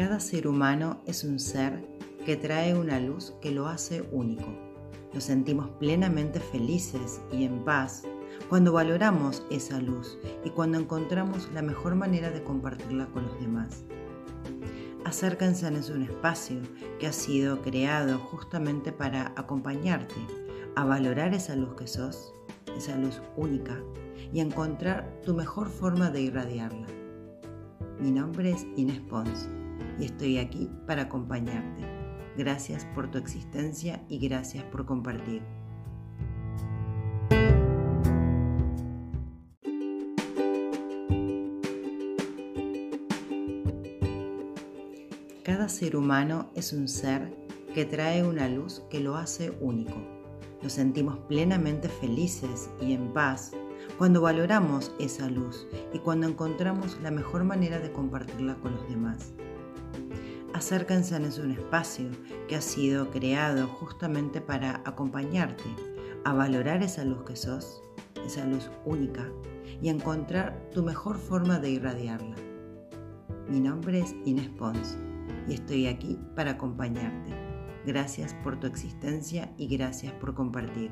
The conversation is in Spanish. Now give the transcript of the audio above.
Cada ser humano es un ser que trae una luz que lo hace único. Nos sentimos plenamente felices y en paz cuando valoramos esa luz y cuando encontramos la mejor manera de compartirla con los demás. Acérquense en un espacio que ha sido creado justamente para acompañarte a valorar esa luz que sos, esa luz única, y encontrar tu mejor forma de irradiarla. Mi nombre es Inés Pons y estoy aquí para acompañarte. Gracias por tu existencia y gracias por compartir. Cada ser humano es un ser que trae una luz que lo hace único. Nos sentimos plenamente felices y en paz cuando valoramos esa luz y cuando encontramos la mejor manera de compartirla con los demás. Acérquense en un espacio que ha sido creado justamente para acompañarte a valorar esa luz que sos, esa luz única, y encontrar tu mejor forma de irradiarla. Mi nombre es Inés Pons y estoy aquí para acompañarte. Gracias por tu existencia y gracias por compartir.